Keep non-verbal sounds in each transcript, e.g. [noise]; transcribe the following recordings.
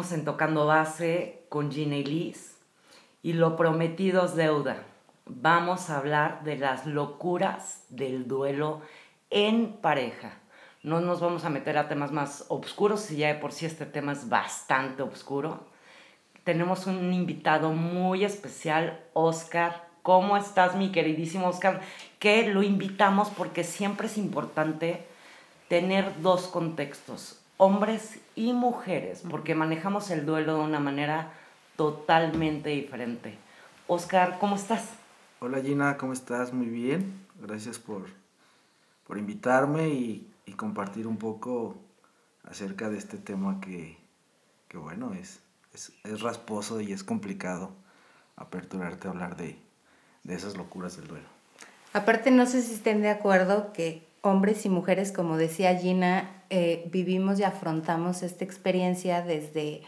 Estamos en Tocando Base con Gina y Liz y lo prometido es deuda. Vamos a hablar de las locuras del duelo en pareja. No nos vamos a meter a temas más oscuros, si ya de por sí este tema es bastante oscuro. Tenemos un invitado muy especial, Oscar. ¿Cómo estás, mi queridísimo Oscar? Que lo invitamos porque siempre es importante tener dos contextos hombres y mujeres, porque manejamos el duelo de una manera totalmente diferente. Oscar, ¿cómo estás? Hola Gina, ¿cómo estás? Muy bien. Gracias por, por invitarme y, y, compartir un poco acerca de este tema que, que bueno, es, es, es, rasposo y es complicado aperturarte a hablar de, de esas locuras del duelo. Aparte, no sé si estén de acuerdo que hombres y mujeres, como decía Gina, eh, vivimos y afrontamos esta experiencia desde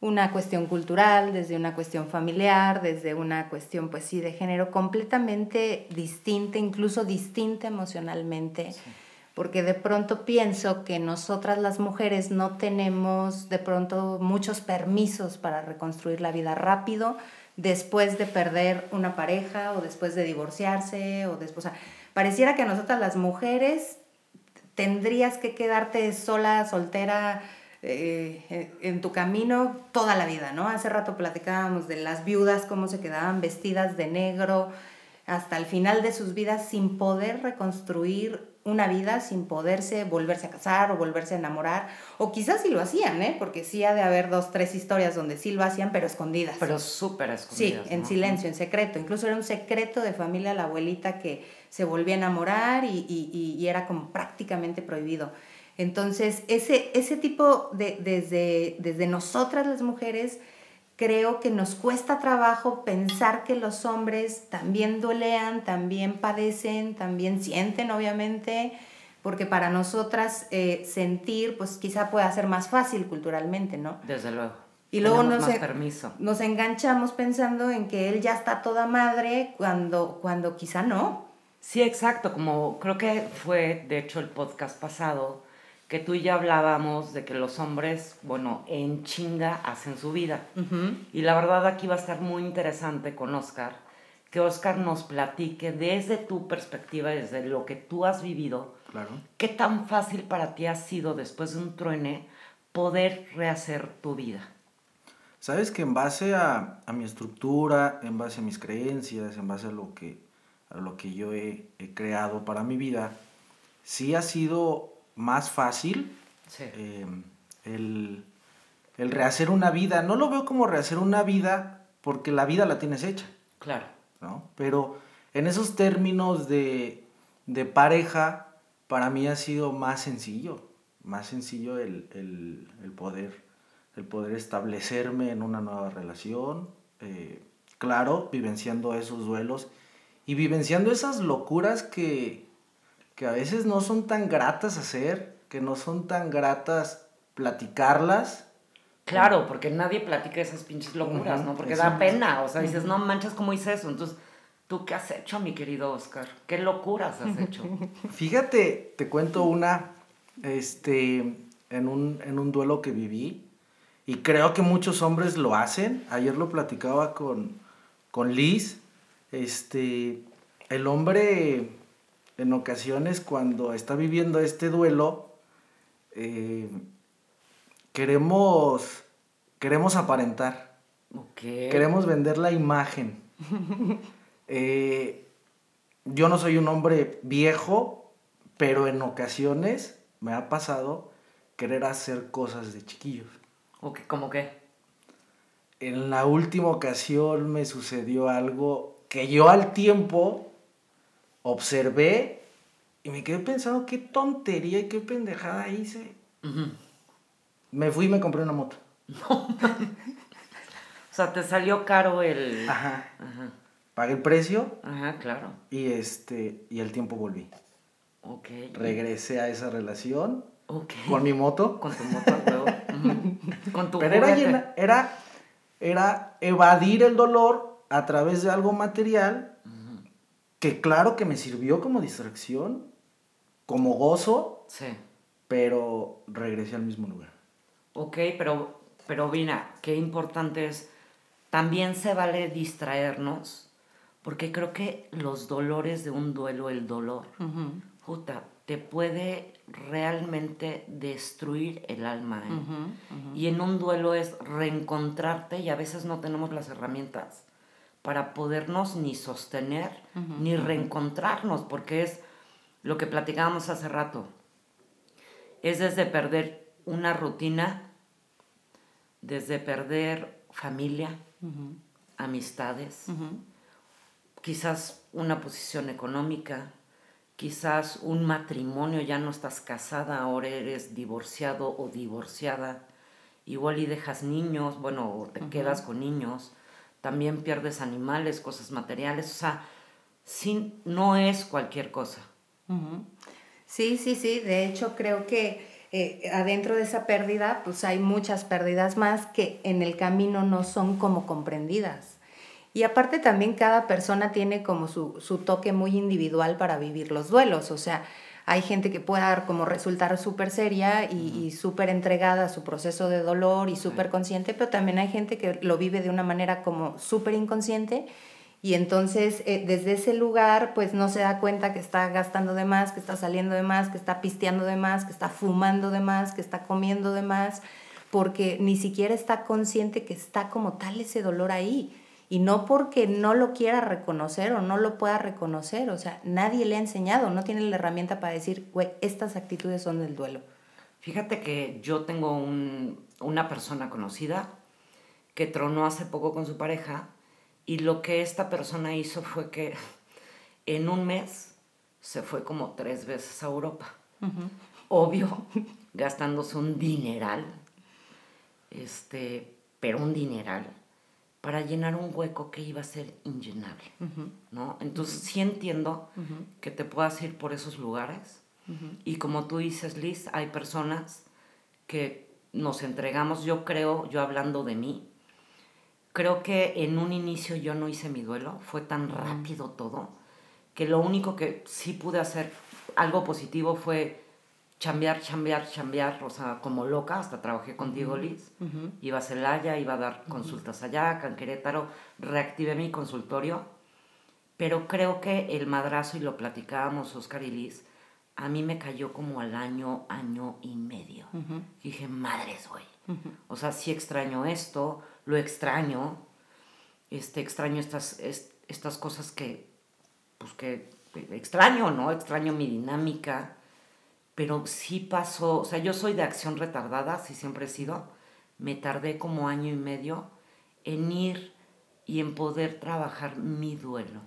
una cuestión cultural, desde una cuestión familiar, desde una cuestión, pues sí, de género completamente distinta, incluso distinta emocionalmente. Porque de pronto pienso que nosotras las mujeres no tenemos de pronto muchos permisos para reconstruir la vida rápido después de perder una pareja o después de divorciarse o después... Pareciera que a nosotras las mujeres tendrías que quedarte sola, soltera, eh, en tu camino toda la vida, ¿no? Hace rato platicábamos de las viudas, cómo se quedaban vestidas de negro hasta el final de sus vidas sin poder reconstruir una vida sin poderse volverse a casar o volverse a enamorar. O quizás sí lo hacían, ¿eh? Porque sí ha de haber dos, tres historias donde sí lo hacían, pero escondidas. Pero súper escondidas. Sí, en silencio, en secreto. Incluso era un secreto de familia la abuelita que se volvía a enamorar y, y, y era como prácticamente prohibido. Entonces, ese, ese tipo de, desde, desde nosotras las mujeres, creo que nos cuesta trabajo pensar que los hombres también dolean, también padecen, también sienten, obviamente, porque para nosotras eh, sentir, pues quizá pueda ser más fácil culturalmente, ¿no? Desde luego. Y luego nos, nos enganchamos pensando en que él ya está toda madre cuando, cuando quizá no. Sí, exacto, como creo que fue, de hecho, el podcast pasado, que tú y yo hablábamos de que los hombres, bueno, en chinga hacen su vida. Y la verdad aquí va a estar muy interesante con Oscar, que Oscar nos platique desde tu perspectiva, desde lo que tú has vivido, claro. qué tan fácil para ti ha sido después de un truene poder rehacer tu vida. Sabes que en base a, a mi estructura, en base a mis creencias, en base a lo que, a lo que yo he, he creado para mi vida, sí ha sido más fácil em, el, rehacer una vida. No lo veo como rehacer una vida porque la vida la tienes hecha. Claro. ¿no? Pero en esos términos de, pareja, para mí ha sido más sencillo. Más sencillo el, poder, el poder establecerme en una nueva relación. Eh, claro, vivenciando esos duelos y vivenciando esas locuras que, que a veces no son tan gratas hacer, que no son tan gratas platicarlas. Claro, porque nadie platica esas pinches locuras, ¿no? Porque da pena, o sea, dices, no manchas, ¿cómo hice eso? Entonces, ¿tú qué has hecho, mi querido Oscar? ¿Qué locuras has hecho? [laughs] Fíjate, te cuento una, este, en un, en un duelo que viví, y creo que muchos hombres lo hacen. Ayer lo platicaba con, con Liz, este, el hombre en ocasiones cuando está viviendo este duelo, eh, queremos, queremos aparentar. Queremos vender la imagen. [laughs] Eh, yo no soy un hombre viejo, pero en ocasiones me ha pasado querer hacer cosas de chiquillos. Okay, ¿Cómo qué? En la última ocasión me sucedió algo que yo al tiempo observé y me quedé pensando qué tontería y qué pendejada hice. Me fui y me compré una moto. o sea, te salió caro el... Ajá. Pagué el precio. Ajá, claro. Y este, y el tiempo volví. Ok. Regresé a esa relación. Ok. Con mi moto. Con tu moto, Con tu Pero era, era, era evadir el dolor a través de algo material que claro que me sirvió como distracción, como gozo, sí. pero regresé al mismo lugar. Ok, pero pero mira, qué importante es, también se vale distraernos, porque creo que los dolores de un duelo, el dolor, puta, te puede realmente destruir el alma. ¿eh? Y en un duelo es reencontrarte y a veces no tenemos las herramientas para podernos ni sostener ni reencontrarnos, porque es lo que platicábamos hace rato. Es desde perder una rutina, desde perder familia, amistades, quizás una posición económica, quizás un matrimonio, ya no estás casada, ahora eres divorciado o divorciada, igual y dejas niños, bueno, o te quedas con niños, también pierdes animales, cosas materiales, o sea, sin, no es cualquier cosa. Sí, sí, sí, de hecho creo que eh, adentro de esa pérdida, pues hay muchas pérdidas más que en el camino no son como comprendidas. Y aparte también cada persona tiene como su, su toque muy individual para vivir los duelos. O sea, hay gente que puede dar como resultar súper seria y, súper entregada a su proceso de dolor y súper consciente, pero también hay gente que lo vive de una manera como súper inconsciente y entonces eh, desde ese lugar pues no se da cuenta que está gastando de más, que está saliendo de más, que está pisteando de más, que está fumando de más, que está comiendo de más, porque ni siquiera está consciente que está como tal ese dolor ahí. Y no porque no lo quiera reconocer o no lo pueda reconocer, o sea, nadie le ha enseñado, no tiene la herramienta para decir, güey, estas actitudes son del duelo. Fíjate que yo tengo un, una persona conocida que tronó hace poco con su pareja y lo que esta persona hizo fue que [laughs] en un mes se fue como tres veces a Europa. Obvio, gastándose un dineral, este, pero un dineral para llenar un hueco que iba a ser inllenable, ¿no? Entonces sí entiendo que te puedas ir por esos lugares. Y como tú dices, Liz, hay personas que nos entregamos, yo creo, yo hablando de mí, creo que en un inicio yo no hice mi duelo, fue tan rápido todo, que lo único que sí pude hacer, algo positivo, fue chambear, chambear, chambear, o sea, como loca, hasta trabajé contigo, Liz. Iba a Celaya, iba a dar consultas allá, acá en Querétaro, reactivé mi consultorio, pero creo que el madrazo, y lo platicábamos Oscar y Liz, a mí me cayó como al año, año y medio. dije, madres, güey. O sea, sí extraño esto, lo extraño, este, extraño estas, estas cosas que, pues que extraño, ¿no? Extraño mi dinámica pero sí pasó, o sea, yo soy de acción retardada, sí siempre he sido, me tardé como año y medio en ir y en poder trabajar mi duelo.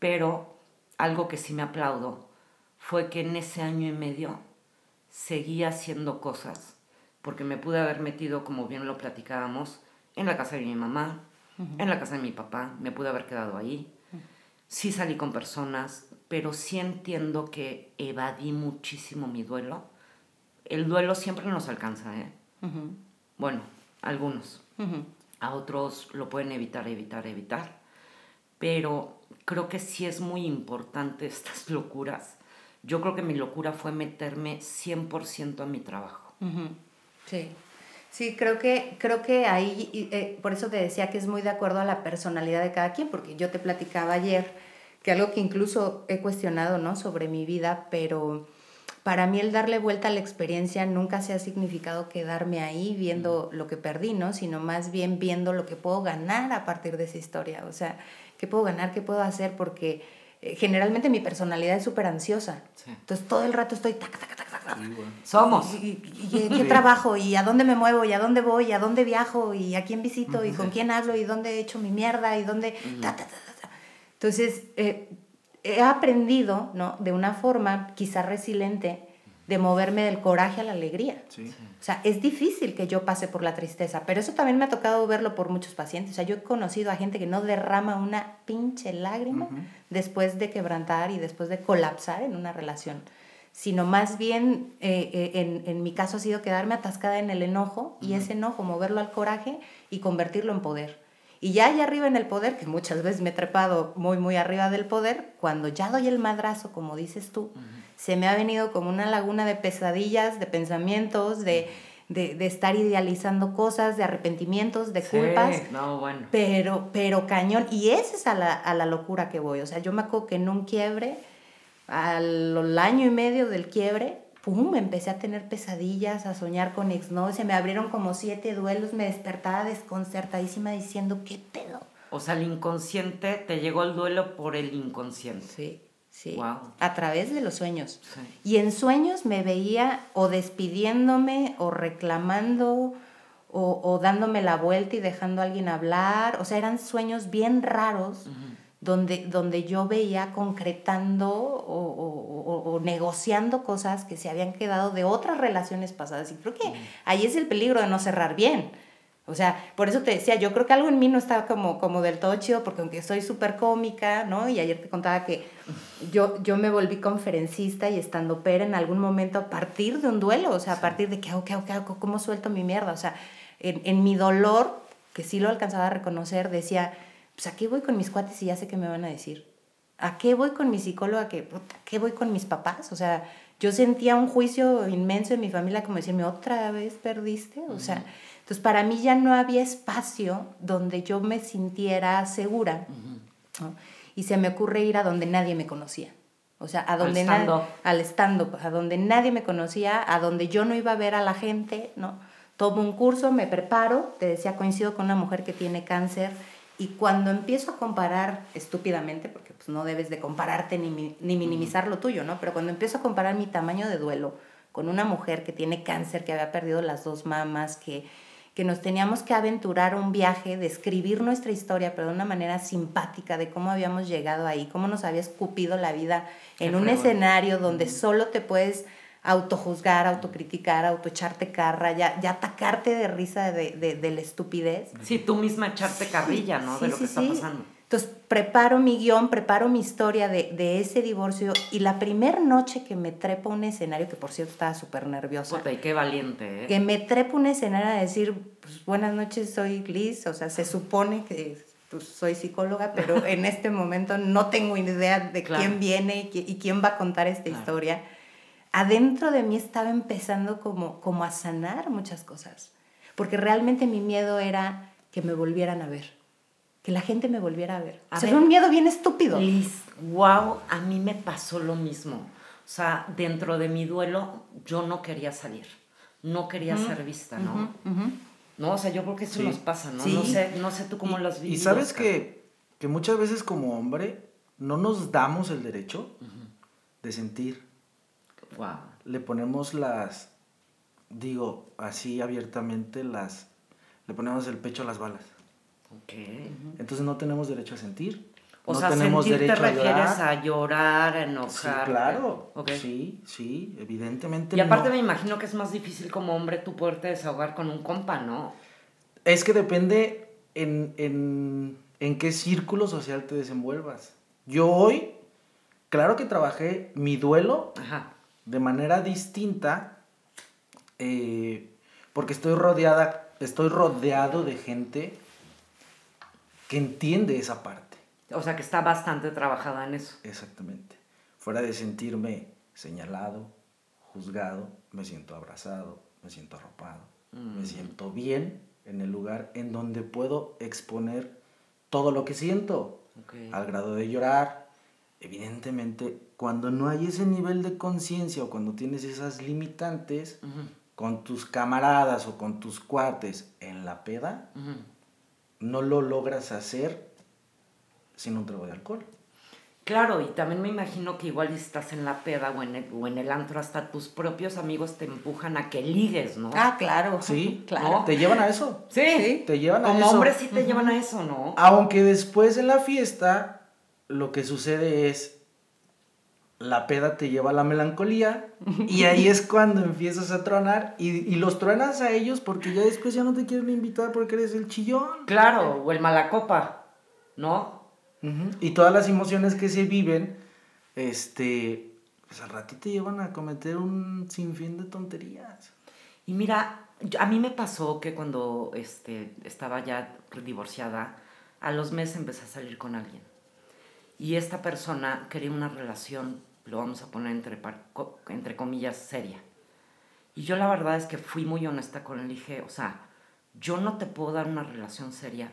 Pero algo que sí me aplaudo fue que en ese año y medio seguí haciendo cosas, porque me pude haber metido, como bien lo platicábamos, en la casa de mi mamá, en la casa de mi papá, me pude haber quedado ahí. Sí salí con personas, pero sí entiendo que evadí muchísimo mi duelo. El duelo siempre nos alcanza, ¿eh? Bueno, algunos. A otros lo pueden evitar, evitar, evitar. Pero creo que sí es muy importante [laughs] estas locuras. Yo creo que mi locura fue meterme 100% a mi trabajo. Sí. Sí, creo que, creo que ahí, eh, por eso te decía que es muy de acuerdo a la personalidad de cada quien, porque yo te platicaba ayer que algo que incluso he cuestionado, ¿no? Sobre mi vida, pero para mí el darle vuelta a la experiencia nunca se ha significado quedarme ahí viendo lo que perdí, ¿no? Sino más bien viendo lo que puedo ganar a partir de esa historia. O sea, ¿qué puedo ganar? ¿Qué puedo hacer? Porque eh, generalmente mi personalidad es súper ansiosa. Entonces todo el rato estoy tac, tac, tac, tac. Somos. ¿Y, qué trabajo? ¿Y a dónde me muevo? ¿Y a dónde voy? ¿Y a dónde viajo? ¿Y a quién visito? ¿Y con quién hablo? ¿Y dónde he hecho mi mierda? ¿Y dónde...? Entonces, eh, he aprendido, ¿no? De una forma quizá resiliente de moverme del coraje a la alegría. O sea, es difícil que yo pase por la tristeza, pero eso también me ha tocado verlo por muchos pacientes. O sea, yo he conocido a gente que no derrama una pinche lágrima después de quebrantar y después de colapsar en una relación, sino más bien, eh, eh, en, en, mi caso ha sido quedarme atascada en el enojo y ese enojo moverlo al coraje y convertirlo en poder. Y ya allá arriba en el poder, que muchas veces me he trepado muy, muy arriba del poder, cuando ya doy el madrazo, como dices tú, se me ha venido como una laguna de pesadillas, de pensamientos, de, de, de estar idealizando cosas, de arrepentimientos, de Sí, culpas. No, bueno. Pero, pero cañón. Y esa es a la, a la locura que voy. O sea, yo me acuerdo que en un quiebre, al año y medio del quiebre, pum, empecé a tener pesadillas, a soñar con exnovios. Se me abrieron como siete duelos, me despertaba desconcertadísima diciendo, ¿qué pedo? O sea, el inconsciente, te llegó el duelo por el inconsciente. Sí, sí. Wow. A través de los sueños. Sí. Y en sueños me veía o despidiéndome o reclamando o, o dándome la vuelta y dejando a alguien hablar. O sea, eran sueños bien raros donde, donde yo veía concretando o, o- o- o negociando cosas que se habían quedado de otras relaciones pasadas. Y creo que ahí es el peligro de no cerrar bien. O sea, por eso te decía, yo creo que algo en mí no estaba como, como del todo chido, porque aunque soy súper cómica, ¿no? Y ayer te contaba que yo, yo me volví conferencista y estando pera en algún momento a partir de un duelo, o sea, a partir de qué hago, qué hago, qué hago, cómo suelto mi mierda. O sea, en, en mi dolor, que sí lo alcanzaba a reconocer, decía, pues a qué voy con mis cuates y ya sé qué me van a decir. ¿A qué voy con mi psicóloga? ¿Qué, puta, ¿Qué voy con mis papás? O sea, yo sentía un juicio inmenso en mi familia como decirme, ¿otra vez perdiste? O sea, entonces para mí ya no había espacio donde yo me sintiera segura. ¿no? Y se me ocurre ir a donde nadie me conocía. O sea, a donde stand-up. al stand-up, a donde nadie me conocía, a donde yo no iba a ver a la gente, ¿no? Tomo un curso, me preparo, te decía, coincido con una mujer que tiene cáncer y cuando empiezo a comparar estúpidamente, porque pues no debes de compararte ni, ni minimizar lo tuyo, ¿no? Pero cuando empiezo a comparar mi tamaño de duelo con una mujer que tiene cáncer, que había perdido las dos mamas, que, que nos teníamos que aventurar un viaje, de escribir nuestra historia, pero de una manera simpática, de cómo habíamos llegado ahí, cómo nos había escupido la vida en Qué un escenario donde solo te puedes autojuzgar, autocriticar, autoecharte carra, ya, ya atacarte de risa de, de, de la estupidez. Sí, tú misma echarte carrilla, ¿no? de Sí, lo sí, que está sí. pasando. Entonces preparo mi guion, preparo mi historia de, de ese divorcio y la primera noche que me trepo a un escenario, que por cierto estaba súper nerviosa, Puta, y qué valiente, ¿eh? que me trepo a un escenario a decir, pues, buenas noches, soy Liz, o sea, se supone que pues, soy psicóloga, pero [laughs] en este momento no tengo idea de Claro. quién viene y quién va a contar esta Claro. historia. Adentro de mí estaba empezando como, como a sanar muchas cosas, porque realmente mi miedo era que me volvieran a ver, que la gente me volviera a ver. A o sea, ver. era un miedo bien estúpido. Liz, wow, a mí me pasó lo mismo. O sea, dentro de mi duelo, yo no quería salir. No quería ser vista, ¿no? No, o sea, yo creo que eso Sí. nos pasa, ¿no? Sí. No sé, no sé tú cómo lo has Y sabes que, que muchas veces como hombre no nos damos el derecho de sentir. Wow. Le ponemos las, digo así abiertamente, las, le ponemos el pecho a las balas. Ok. Entonces no tenemos derecho a sentir. O no sea, tenemos sentir te derecho a refieres llorar. a llorar, a Sí, enojar. claro. Ok. Sí, sí, evidentemente. Y aparte no. me imagino que es más difícil como hombre tú poderte desahogar con un compa, ¿no? Es que depende en, en, en qué círculo social te desenvuelvas. Yo hoy, claro que trabajé mi duelo Ajá. De manera distinta eh, porque estoy rodeada, estoy rodeado de gente que entiende esa parte. O sea, que está bastante trabajada en eso. Exactamente. Fuera de sentirme señalado, juzgado, me siento abrazado, me siento arropado, me siento bien en el lugar en donde puedo exponer todo lo que siento, Ok. al grado de llorar. Evidentemente, cuando no hay ese nivel de conciencia o cuando tienes esas limitantes Ujú, con tus camaradas o con tus cuates en la peda, ujú. no lo logras hacer sin un trago de alcohol. Claro, y también me imagino que igual si estás en la peda o en, el, o en el antro, hasta tus propios amigos te empujan a que ligues, ¿no? Ah, claro. Sí, [laughs] claro. ¿Te llevan a eso? sí. sí. Te llevan a Como eso. hombres sí te llevan a eso, ¿no? Aunque después en la fiesta lo que sucede es la peda te lleva a la melancolía y ahí es [laughs] cuando empiezas a tronar y, y los truenas a ellos porque ya después ya no te quieren invitar porque eres el chillón. Claro, o el malacopa, ¿no? Y todas las emociones que se viven, este, pues al ratito te llevan a cometer un sinfín de tonterías. Y mira, a mí me pasó que cuando este, estaba ya divorciada, a los meses empecé a salir con alguien. Y esta persona quería una relación, lo vamos a poner entre, entre comillas, seria. Y yo la verdad es que fui muy honesta con él. Dije, o sea, yo no te puedo dar una relación seria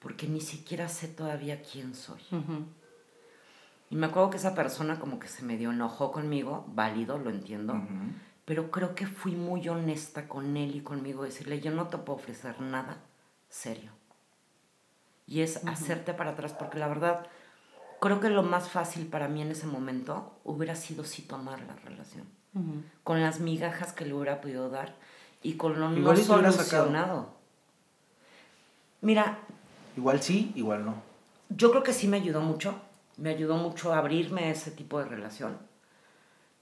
porque ni siquiera sé todavía quién soy. Y me acuerdo que esa persona como que se medio enojó conmigo, válido, lo entiendo, pero creo que fui muy honesta con él y conmigo, decirle, yo no te puedo ofrecer nada serio. Y es hacerte para atrás, porque la verdad, creo que lo más fácil para mí en ese momento hubiera sido sí tomar la relación. Con las migajas que le hubiera podido dar y con lo no solucionado. Mira. Igual sí, igual no. Yo creo que sí me ayudó mucho. Me ayudó mucho a abrirme a ese tipo de relación.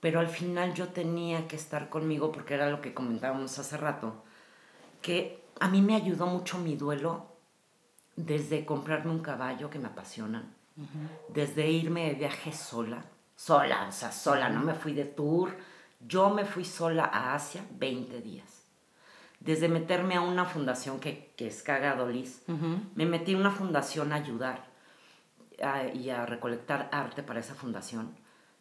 Pero al final yo tenía que estar conmigo porque era lo que comentábamos hace rato. Que a mí me ayudó mucho mi duelo desde comprarme un caballo que me apasiona, desde irme de viaje sola, sola, o sea, sola, no me fui de tour, yo me fui sola a Asia 20 días desde meterme a una fundación que, que es Cagado Liz, me metí en una fundación a ayudar y a recolectar arte para esa fundación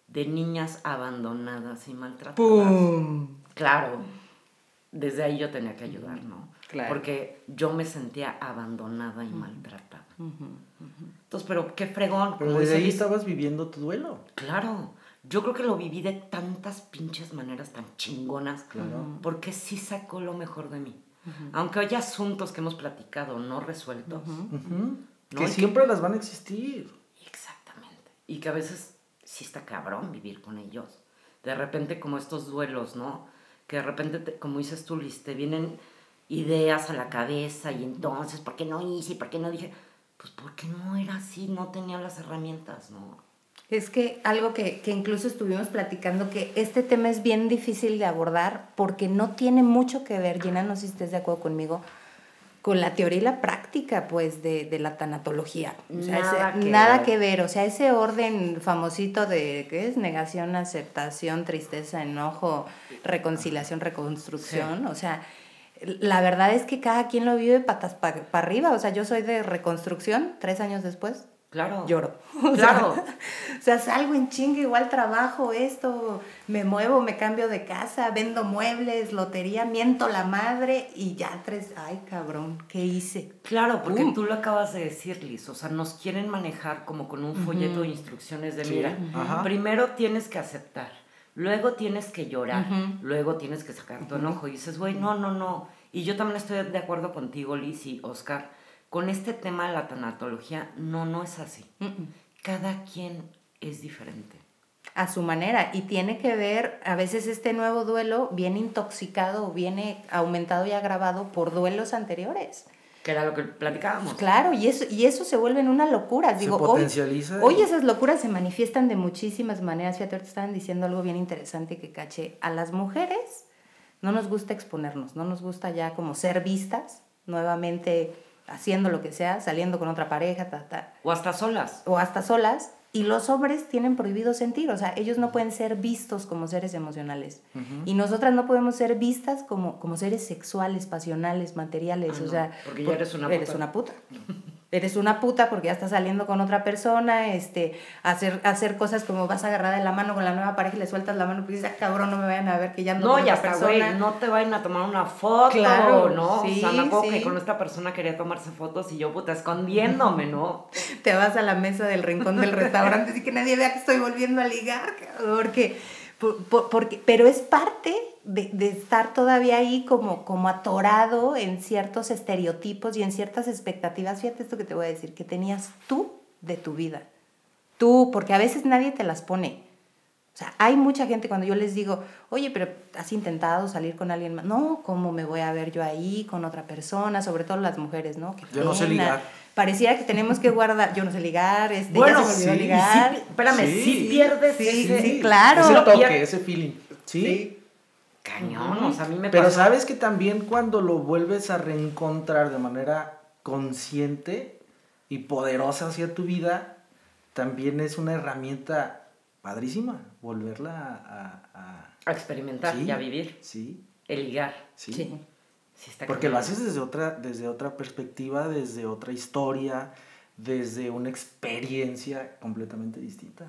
de niñas abandonadas y maltratadas. ¡Pum! Claro, desde ahí yo tenía que ayudar, ¿no? Claro. Porque yo me sentía abandonada y maltratada. Entonces, pero qué fregón. Pero desde ahí estabas viviendo tu duelo. Claro yo creo que lo viví de tantas pinches maneras tan chingonas, porque sí sacó lo mejor de mí. Aunque haya asuntos que hemos platicado no resueltos. Que siempre las van a existir. Exactamente. Y que a veces sí está cabrón vivir con ellos. De repente como estos duelos, ¿no? Que de repente, como dices tú, Liz, te vienen ideas a la cabeza y entonces, ¿por qué no hice? ¿Por qué no dije? Pues porque no era así, no tenía las herramientas, ¿no? Es que algo que, que, incluso estuvimos platicando, que este tema es bien difícil de abordar porque no tiene mucho que ver, Gina, no sé si estés de acuerdo conmigo, con la teoría y la práctica, pues, de, de la tanatología. nada, que, nada ver. que ver, o sea, ese orden famosito de, ¿qué es? Negación, aceptación, tristeza, enojo, reconciliación, reconstrucción, o sea... La verdad es que cada quien lo vive patas para arriba. O sea, yo soy de reconstrucción tres años después Claro. Lloro. [laughs] Claro. o sea, salgo en chinga, igual trabajo esto, me muevo, me cambio de casa, vendo muebles, lotería, miento la madre y ya tres, ay cabrón, ¿qué hice? Claro, porque tú lo acabas de decir, Liz, o sea, nos quieren manejar como con un folleto de instrucciones de, mira, primero tienes que aceptar, luego tienes que llorar, luego tienes que sacar tu enojo y dices, güey, no, no, no. Y yo también estoy de acuerdo contigo, Liz y Oscar con este tema de la tanatología, no, no es así. Cada quien es diferente. A su manera. Y tiene que ver, a veces este nuevo duelo viene intoxicado, viene aumentado y agravado por duelos anteriores. Que era lo que platicábamos. Claro, y eso, y eso se vuelve en una locura. Digo, potencializa. Hoy, esas locuras se manifiestan de muchísimas maneras. Fíjate, te estaban diciendo algo bien interesante que caché. A las mujeres no nos gusta exponernos, no nos gusta ya como ser vistas nuevamente haciendo lo que sea, saliendo con otra pareja, ta, ta. O hasta solas. O hasta solas. Y los hombres tienen prohibido sentir, o sea, ellos no pueden ser vistos como seres emocionales. Y nosotras no podemos ser vistas como, como seres sexuales, pasionales, materiales. o sea, porque ya eres una puta. Eres una puta. Eres una puta porque ya estás saliendo con otra persona, este, hacer, hacer cosas como vas agarrada de la mano con la nueva pareja y le sueltas la mano porque dices, ah, cabrón, no me vayan a ver que ya no No, ya güey, no te vayan a tomar una foto, claro, ¿no? Sí, o sea, me que con esta persona quería tomarse fotos y yo, puta, escondiéndome, ¿no? [laughs] te vas a la mesa del rincón del restaurante y que nadie vea que estoy volviendo a ligar, porque porque, pero es parte de, de, estar todavía ahí como, como atorado en ciertos estereotipos y en ciertas expectativas. Fíjate esto que te voy a decir, que tenías tú de tu vida. Tú, porque a veces nadie te las pone. O sea, hay mucha gente cuando yo les digo, oye, pero has intentado salir con alguien más. No, ¿cómo me voy a ver yo ahí con otra persona? Sobre todo las mujeres, ¿no? yo no sé ligar. Pareciera que tenemos que guardar, yo no sé ligar, este, bueno, ya se me olvidó ligar. Sí, espérame, sí, pierdes sí, sí, claro. Ese toque, ese feeling. Sí. Cañón, o sea, a mí me Pero sabes que también cuando lo vuelves a reencontrar de manera consciente y poderosa hacia tu vida, también es una herramienta padrísima volverla a... A, experimentar y a vivir. Sí. El ligar. Sí. Porque lo haces desde otra, desde otra perspectiva, desde otra historia, desde una experiencia completamente distinta.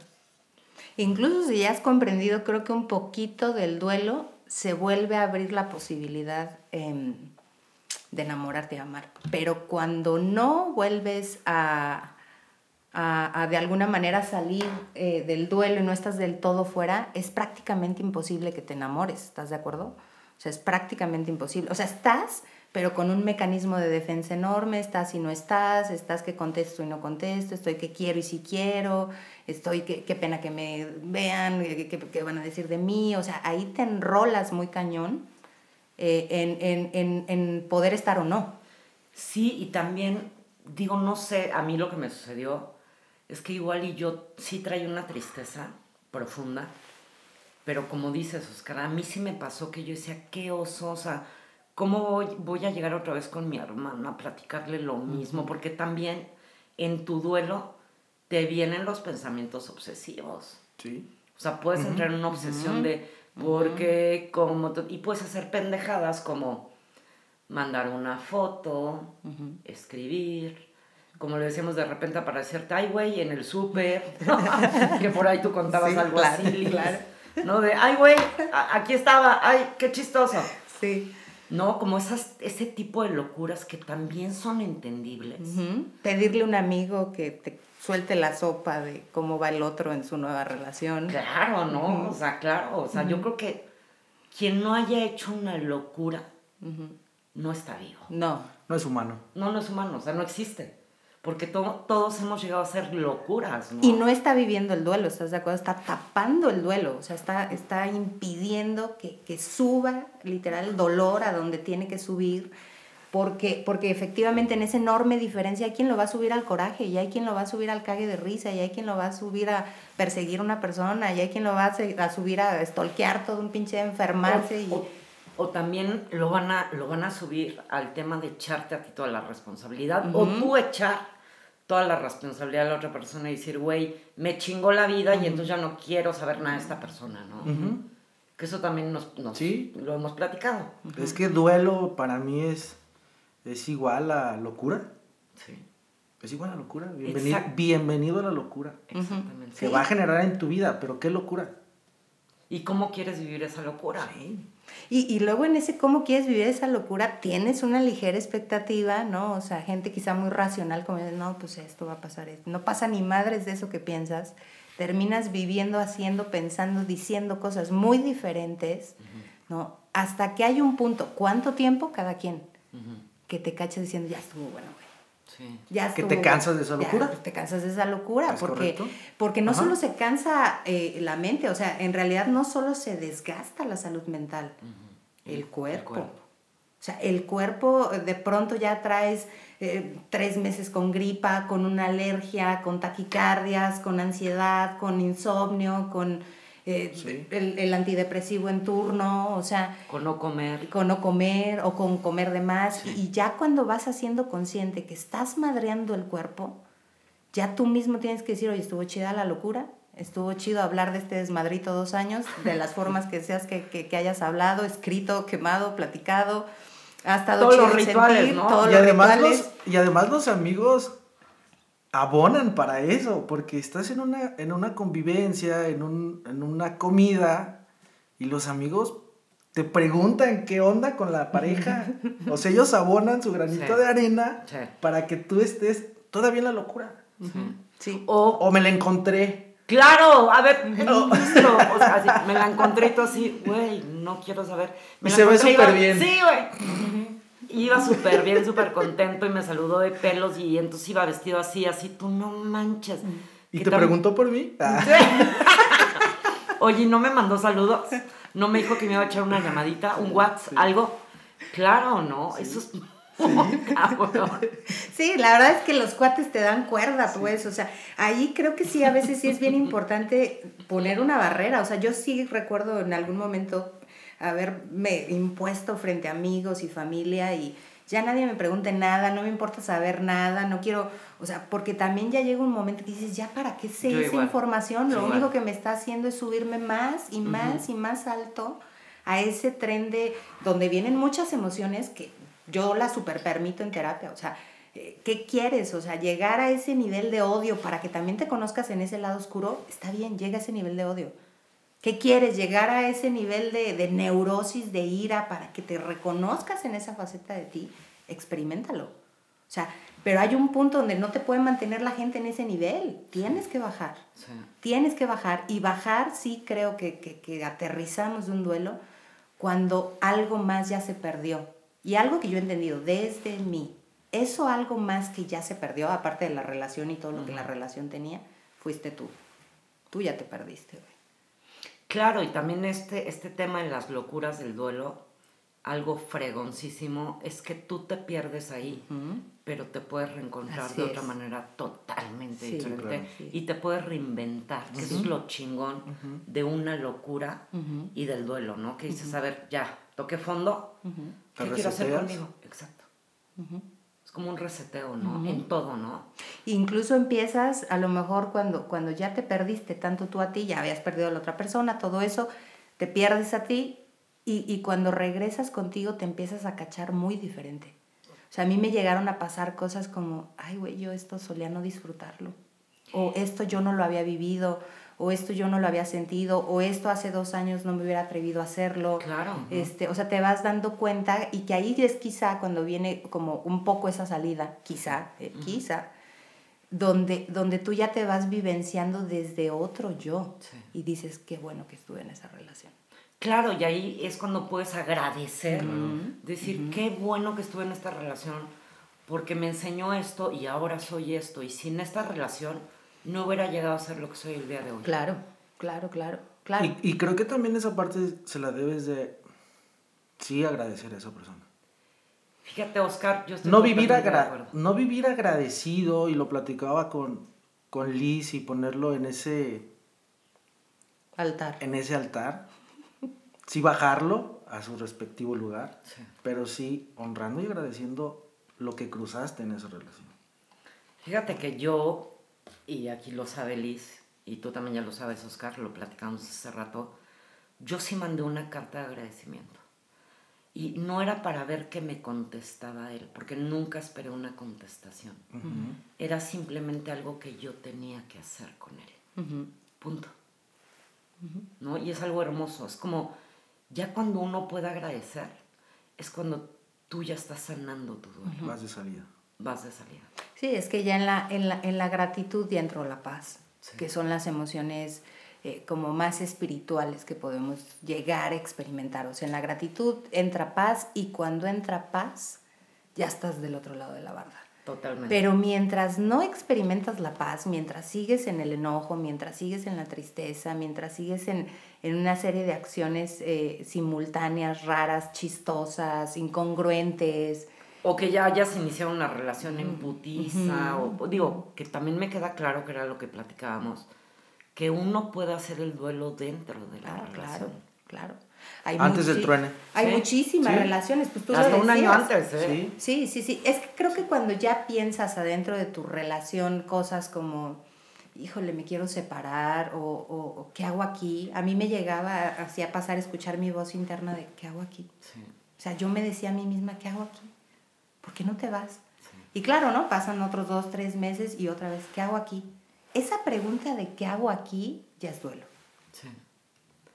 Incluso si ya has comprendido, creo que un poquito del duelo, se vuelve a abrir la posibilidad em, de enamorarte y amar. Pero cuando no vuelves a, a, de alguna manera salir eh, del duelo y no estás del todo fuera, es prácticamente imposible que te enamores, ¿estás de acuerdo? O sea, es prácticamente imposible. O sea, estás, pero con un mecanismo de defensa enorme, estás y no estás, estás que contesto y no contesto, estoy que quiero y si quiero, estoy que qué pena que me vean, qué van a decir de mí, o sea, ahí te enrolas muy cañón eh, en, en, en, en poder estar o no. Sí, y también, digo, no sé, a mí lo que me sucedió es que igual y yo sí traía una tristeza profunda, pero como dices, Oscar, a mí sí me pasó que yo decía, qué oso, o sea, ¿cómo voy, voy a llegar otra vez con mi hermana a platicarle lo mismo? Porque también en tu duelo te vienen los pensamientos obsesivos. Sí. O sea, puedes entrar en una obsesión de porque como y puedes hacer pendejadas como mandar una foto, escribir, como le decíamos de repente aparecerte, ay güey, en el súper, [laughs] [laughs] que por ahí tú contabas algo así, claro. ¿No? De, ay güey, aquí estaba, ay, qué chistoso. Sí. ¿no? Como esas, ese tipo de locuras que también son entendibles. Pedirle a un amigo que te suelte la sopa de cómo va el otro en su nueva relación. Claro, ¿no? O sea, claro, o sea, yo creo que quien no haya hecho una locura no está vivo. No. No es humano. No, no es humano, o sea, no existe. Porque todos hemos llegado a hacer locuras, ¿no? Y no está viviendo el duelo, ¿estás de acuerdo? Está tapando el duelo, o sea, está, está impidiendo que, que suba literal el dolor a donde tiene que subir porque, porque efectivamente en esa enorme diferencia hay quien lo va a subir al coraje, y hay quien lo va a subir al cague de risa, y hay quien lo va a subir a perseguir a una persona, y hay quien lo va a, subir a estolquear todo un pinche enfermarse. O, o, también lo van, a, lo van a subir al tema de echarte a ti toda la responsabilidad, o tú echar toda la responsabilidad a la otra persona y decir, güey, me chingó la vida y entonces ya no quiero saber nada de esta persona, ¿no? Que eso también nos, ¿Sí? lo hemos platicado. Es que duelo para mí es es igual a locura. Sí. Es igual a locura. Bienvenido, bienvenido a la locura. Exactamente. Se va a generar en tu vida, pero qué locura. ¿Y cómo quieres vivir esa locura? Sí. Y, y, luego en ese cómo quieres vivir esa locura, tienes una ligera expectativa, ¿no? O sea, gente quizá muy racional, como no, pues esto va a pasar, esto. no pasa ni madres de eso que piensas. Terminas viviendo, haciendo, pensando, diciendo cosas muy diferentes, ¿no? Hasta que hay un punto. ¿Cuánto tiempo? Cada quien que te cachas diciendo, ya estuvo bueno. Sí. Ya que te cansas de esa locura. te cansas de esa locura, porque, porque no solo se cansa eh, la mente, o sea, en realidad no solo se desgasta la salud mental, el, cuerpo. O sea, el cuerpo de pronto ya traes eh, tres meses con gripa, con una alergia, con taquicardias, con ansiedad, con insomnio, con eh, el, antidepresivo en turno, o sea... Con no comer. Con no comer o con comer de más. Y ya cuando vas haciendo consciente que estás madreando el cuerpo, ya tú mismo tienes que decir, oye, estuvo chida la locura, estuvo chido hablar de este desmadrito dos años, de las formas que seas que, que, hayas hablado, escrito, quemado, platicado. Ha estado todos los rituales, ¿no? Todos y, además Los, y además los amigos abonan para eso, porque estás en una, en una convivencia, en, un, en una comida, y los amigos te preguntan qué onda con la pareja. [laughs] o sea, ellos abonan su granito de arena para que tú estés todavía en la locura. Sí. O, me la encontré. Claro, a ver, [laughs] o sea, me la encontré y tú así, güey, no quiero saber. y se ve súper bien. Sí, güey iba súper bien, súper contento y me saludó de pelos y entonces iba vestido así, así, tú no manches. ¿Y te preguntó por mí? Ah. [laughs] Oye, ¿no me mandó saludos? ¿No me dijo que me iba a echar una llamadita, un WhatsApp, algo? Claro, ¿no? Eso es... Sí. la verdad es que los cuates te dan cuerda, pues, o sea, ahí creo que sí, a veces sí es bien [laughs] importante poner una barrera, o sea, yo sí recuerdo en algún momento haberme impuesto frente a amigos y familia y ya nadie me pregunte nada, no me importa saber nada, no quiero, o sea, porque también ya llega un momento que dices, ya para qué sé esa información, lo único que me está haciendo es subirme más y más y más alto a ese tren de donde vienen muchas emociones que yo las super permito en terapia, o sea, eh, ¿qué quieres? O sea, llegar a ese nivel de odio para que también te conozcas en ese lado oscuro, está bien, llega a ese nivel de odio ¿Qué quieres? ¿Llegar a ese nivel de, de neurosis, de ira, para que te reconozcas en esa faceta de ti? Experimentalo. O sea, pero hay un punto donde no te puede mantener la gente en ese nivel. Tienes que bajar. Sí. Tienes que bajar. Y bajar sí creo que, que, que aterrizamos de un duelo cuando algo más ya se perdió. Y algo que yo he entendido desde mí, eso algo más que ya se perdió, aparte de la relación y todo lo que la relación tenía, fuiste tú. Tú ya te perdiste, güey. Claro, y también este, este tema en las locuras del duelo, algo fregoncísimo, es que tú te pierdes ahí, pero te puedes reencontrar Así de es. otra manera totalmente Sí, diferente claro. Sí. y te puedes reinventar, que eso es lo chingón de una locura y del duelo, ¿no? Que dices, a ver, ya, toqué fondo, ¿Te ¿qué quiero hacer conmigo? Exacto. Como un reseteo, ¿no? En todo, ¿no? Incluso empiezas, a lo mejor cuando, cuando ya te perdiste tanto tú a ti, ya habías perdido a la otra persona, todo eso, te pierdes a ti y, y cuando regresas contigo te empiezas a cachar muy diferente. O sea, a mí me llegaron a pasar cosas como, ay, güey, yo esto solía no disfrutarlo. O esto yo no lo había vivido, o esto yo no lo había sentido, o esto hace dos años no me hubiera atrevido a hacerlo. Claro. Este, o sea, te vas dando cuenta y que ahí es quizá cuando viene como un poco esa salida, quizá, eh, quizá, donde, donde tú ya te vas vivenciando desde otro yo Sí. y dices, qué bueno que estuve en esa relación. Claro, y ahí es cuando puedes agradecer, decir, qué bueno que estuve en esta relación, porque me enseñó esto y ahora soy esto, y sin esta relación no hubiera llegado a ser lo que soy el día de hoy. Claro, claro, claro, claro. Y, y creo que también esa parte se la debes de, sí, agradecer a esa persona. Fíjate, Oscar, yo estoy No vivir, agra- no vivir agradecido, y lo platicaba con, con Liz, y ponerlo en ese, Altar. en ese altar. Sí bajarlo a su respectivo lugar, Sí. pero sí honrando y agradeciendo lo que cruzaste en esa relación. Fíjate que yo, y aquí lo sabe Liz, y tú también ya lo sabes, Oscar, lo platicamos hace rato, yo sí mandé una carta de agradecimiento. Y no era para ver qué me contestaba él, porque nunca esperé una contestación. Era simplemente algo que yo tenía que hacer con él. Punto. ¿No? Y es algo hermoso. Es como, ya cuando uno puede agradecer, es cuando tú ya estás sanando tu duelo. Vas de salida. Vas de salida. Sí, es que ya en la, en la, en la gratitud ya entró la paz, Sí. que son las emociones eh, como más espirituales que podemos llegar a experimentar. O sea, en la gratitud entra paz y cuando entra paz, ya estás del otro lado de la barda. Totalmente. Pero mientras no experimentas la paz, mientras sigues en el enojo, mientras sigues en la tristeza, mientras sigues en, en una serie de acciones eh, simultáneas, raras, chistosas, incongruentes, O que ya hayas iniciado una relación en putiza, o digo, que también me queda claro que era lo que platicábamos, que uno puede hacer el duelo dentro de la Claro, relación. claro, claro. Hay Antes del truene. Hay Sí, muchísimas sí. relaciones, pues tú lo un año antes, ¿eh? Sí. Sí, sí, sí. Es que creo que cuando ya piensas adentro de tu relación cosas como, híjole, me quiero separar o, o- o, ¿qué hago aquí? A mí me llegaba así a pasar a escuchar mi voz interna de ¿qué hago aquí? Sí, O sea, yo me decía a mí misma, ¿qué hago aquí? ¿Por qué no te vas? Y claro, ¿no? Pasan otros dos, tres meses y otra vez, ¿qué hago aquí? Esa pregunta de ¿qué hago aquí? ya es duelo. sí.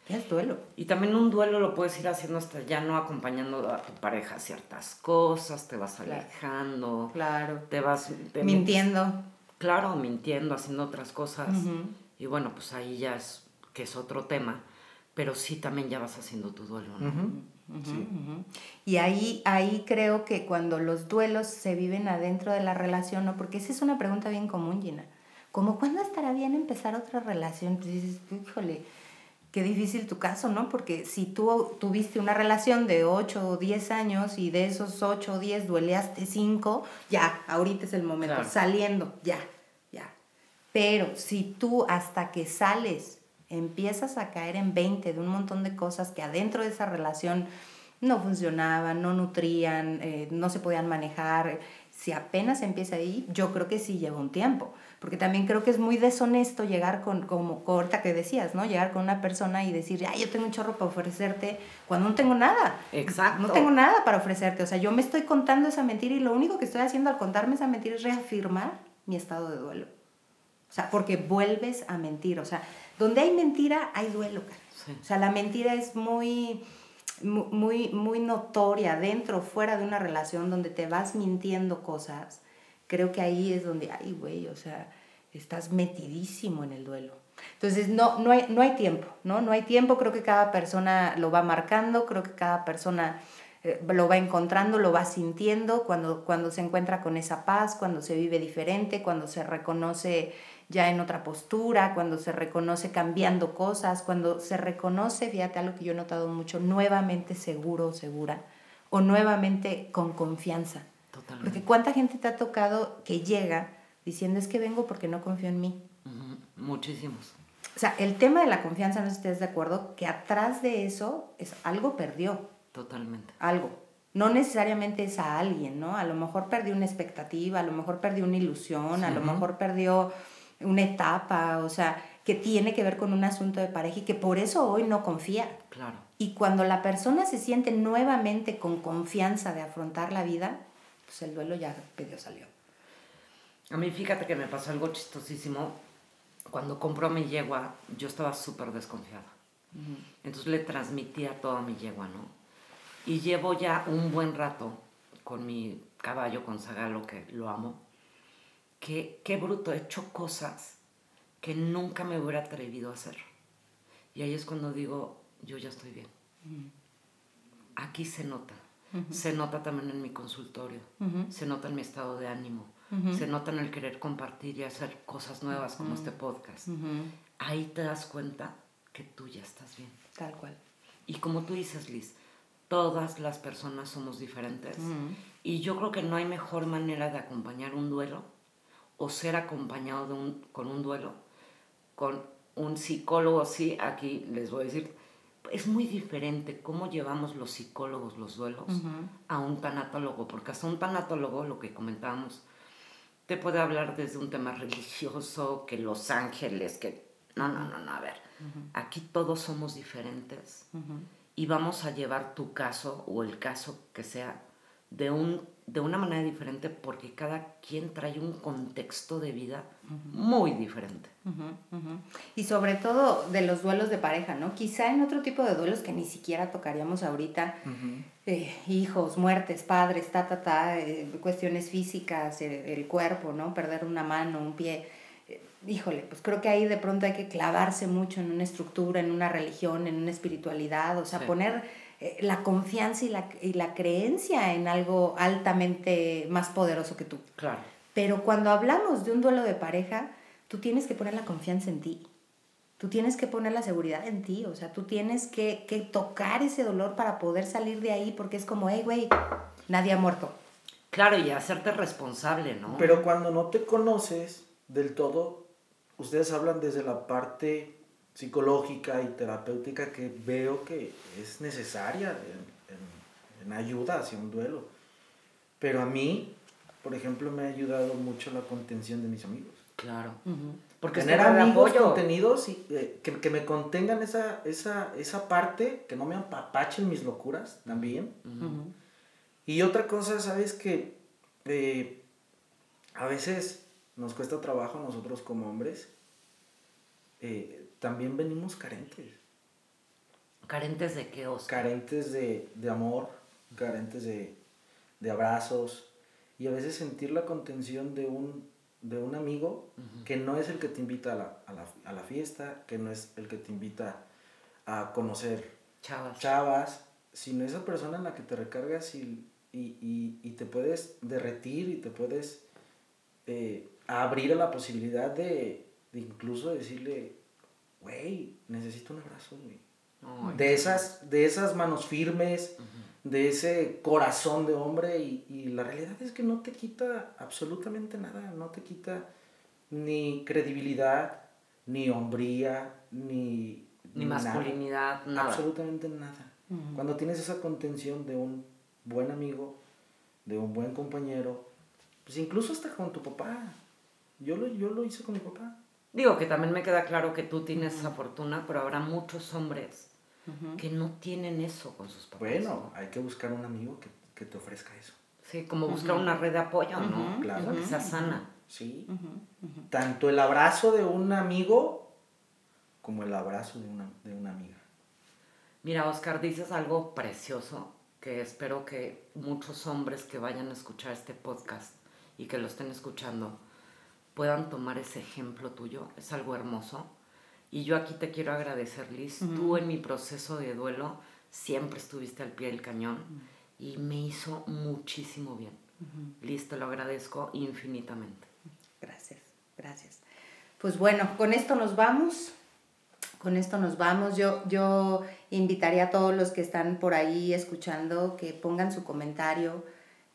Ya es duelo. Y también un duelo lo puedes ir haciendo hasta ya no acompañando a tu pareja a ciertas cosas, te vas alejando, Claro. te vas... te Mintiendo. metes- claro, mintiendo, haciendo otras cosas. Ujú. Y bueno, pues ahí ya es, que es otro tema, pero sí también ya vas haciendo tu duelo, ¿no? Ujú. Sí. Ujú. Y ahí, ahí creo que cuando los duelos se viven adentro de la relación, ¿no? Porque esa es una pregunta bien común, Gina. Como, ¿cuándo estará bien empezar otra relación? Pues dices, híjole, qué difícil tu caso, ¿no? Porque si tú tuviste una relación de 8 o 10 años y de esos 8 o 10 dueleaste 5, ya, ahorita es el momento, Claro. saliendo, ya, ya. Pero si tú hasta que sales empiezas a caer en 20 de un montón de cosas que adentro de esa relación no funcionaban, no nutrían, eh, no se podían manejar, si apenas empieza ahí, yo creo que sí lleva un tiempo. Porque también creo que es muy deshonesto llegar con, como ahorita que decías, ¿no? Llegar con una persona y decir, ay, yo tengo un chorro para ofrecerte, cuando no tengo nada. Exacto. No tengo nada para ofrecerte. O sea, yo me estoy contando esa mentira y lo único que estoy haciendo al contarme esa mentira es reafirmar mi estado de duelo. O sea, porque vuelves a mentir. O sea, donde hay mentira, hay duelo. O sea, la mentira es muy, muy, muy notoria dentro o fuera de una relación donde te vas mintiendo cosas. Creo que ahí es donde, ay, güey, o sea, estás metidísimo en el duelo. Entonces, no, no, hay, no hay tiempo, ¿no? No hay tiempo, creo que cada persona lo va marcando, creo que cada persona eh, lo va encontrando, lo va sintiendo cuando, cuando se encuentra con esa paz, cuando se vive diferente, cuando se reconoce ya en otra postura, cuando se reconoce cambiando cosas, cuando se reconoce, fíjate algo que yo he notado mucho, nuevamente seguro o segura, o nuevamente con confianza. Totalmente. Porque cuánta gente te ha tocado que llega diciendo es que vengo porque no confío en mí. Muchísimos. O sea, el tema de la confianza, no sé si estés de acuerdo, que atrás de eso es algo perdió. Totalmente. Algo. No necesariamente es a alguien, ¿no? A lo mejor perdió una expectativa, a lo mejor perdió una ilusión, a lo mejor perdió una etapa, o sea, que tiene que ver con un asunto de pareja y que por eso hoy no confía. Claro. Y cuando la persona se siente nuevamente con confianza de afrontar la vida, pues el duelo ya pidió salió. A mí fíjate que me pasó algo chistosísimo. Cuando compró mi yegua, yo estaba súper desconfiada. Entonces le transmitía todo a mi yegua, ¿no? Y llevo ya un buen rato con mi caballo, con Zagalo, que lo amo. Que, qué bruto, he hecho cosas que nunca me hubiera atrevido a hacer. Y ahí es cuando digo, yo ya estoy bien. Aquí se nota. Se nota también en mi consultorio. Se nota en mi estado de ánimo. Se nota en el querer compartir y hacer cosas nuevas como este podcast. Ahí te das cuenta que tú ya estás bien. Tal cual. Y como tú dices, Liz, todas las personas somos diferentes. Y yo creo que no hay mejor manera de acompañar un duelo o ser acompañado de un, con un duelo con un psicólogo. Sí, aquí les voy a decir, es muy diferente cómo llevamos los psicólogos los duelos a un tanatólogo, porque hasta un tanatólogo, lo que comentábamos, te puede hablar desde un tema religioso, que los ángeles, que... No, no, no, no, a ver, aquí todos somos diferentes y vamos a llevar tu caso o el caso que sea de, un, de una manera diferente porque cada quien trae un contexto de vida muy diferente. Y sobre todo de los duelos de pareja, ¿no? Quizá en otro tipo de duelos que ni siquiera tocaríamos ahorita, eh, hijos, muertes, padres, ta, ta, ta, eh, cuestiones físicas, el cuerpo, ¿no? Perder una mano, un pie híjole, pues creo que ahí de pronto hay que clavarse mucho en una estructura, en una religión, en una espiritualidad, o sea, poner eh, la confianza y la, y la creencia en algo altamente más poderoso que tú. Claro. Pero cuando hablamos de un duelo de pareja, tú tienes que poner la confianza en ti. Tú tienes que poner la seguridad en ti, o sea, tú tienes que, que tocar ese dolor para poder salir de ahí, porque es como, hey, güey, nadie ha muerto. Claro, y hacerte responsable, ¿no? Pero cuando no te conoces del todo, ustedes hablan desde la parte psicológica y terapéutica que veo que es necesaria en, ayuda hacia un duelo. Pero a mí, por ejemplo, me ha ayudado mucho la contención de mis amigos. Claro. Porque tener amigos contenidos y, eh, que, me contengan esa, esa, esa parte, que no me apapachen mis locuras también. Y otra cosa, ¿sabes? Que eh, a veces nos cuesta trabajo nosotros como hombres, eh, también venimos carentes. ¿Carentes de qué, Oscar? Carentes de, amor, carentes de, abrazos y a veces sentir la contención de un, de un amigo que no es el que te invita a la, fiesta, que no es el que te invita a conocer chavas, chavas sino esa persona en la que te recargas y, te puedes derretir y te puedes eh, abrir a la posibilidad de, incluso decirle, güey, necesito un abrazo, güey. de, esas, de esas manos firmes, de ese corazón de hombre y, la realidad es que no te quita absolutamente nada, no te quita ni credibilidad, ni hombría, ni... Ni masculinidad, nada. Absolutamente nada. Cuando tienes esa contención de un buen amigo, de un buen compañero, pues incluso hasta con tu papá, yo lo, yo lo hice con mi papá. Digo que también me queda claro que tú tienes esa fortuna, pero habrá muchos hombres que no tienen eso con sus papás. Bueno, hay que buscar un amigo que, que te ofrezca eso. Sí, como buscar una red de apoyo, ¿no? Claro. Que sea sana. ¿sí? Tanto el abrazo de un amigo como el abrazo de una, de una amiga. Mira, Oscar, dices algo precioso que espero que muchos hombres que vayan a escuchar este podcast y que lo estén escuchando puedan tomar ese ejemplo tuyo. Es algo hermoso. Y yo aquí te quiero agradecer, Liz. Tú en mi proceso de duelo siempre estuviste al pie del cañón y me hizo muchísimo bien. Liz, te lo agradezco infinitamente. Gracias, gracias. Pues bueno, con esto nos vamos con esto nos vamos. Yo, yo invitaría a todos los que están por ahí escuchando que pongan su comentario,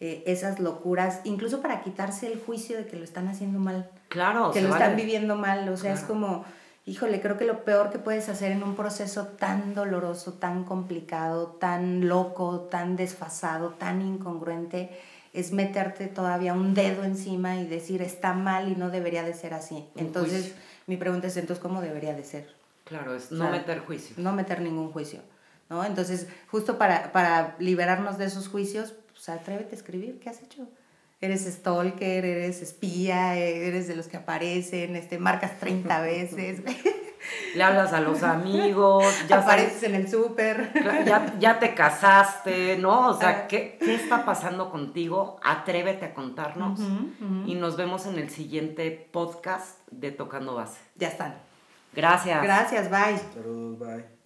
eh, esas locuras, incluso para quitarse el juicio de que lo están haciendo mal. Claro, que lo están viviendo mal. O sea, es como, híjole, creo que lo peor que puedes hacer en un proceso tan doloroso, tan complicado, tan loco, tan desfasado, tan incongruente, es meterte todavía un dedo encima y decir está mal y no debería de ser así. Entonces, mi pregunta es entonces, ¿cómo debería de ser? Claro, es no meter juicio. No meter ningún juicio, ¿no? Entonces, justo para, para liberarnos de esos juicios, pues atrévete a escribir, ¿qué has hecho? Eres stalker, eres espía, eres de los que aparecen, este, marcas 30 [laughs] veces. Le hablas a los amigos, ya apareces en el súper. Ya, ya, te casaste, ¿no? O sea, ah. ¿qué, ¿qué, está pasando contigo? Atrévete a contarnos. Y nos vemos en el siguiente podcast de Tocando Base. Ya están. Gracias. Gracias, bye. Saludos, bye.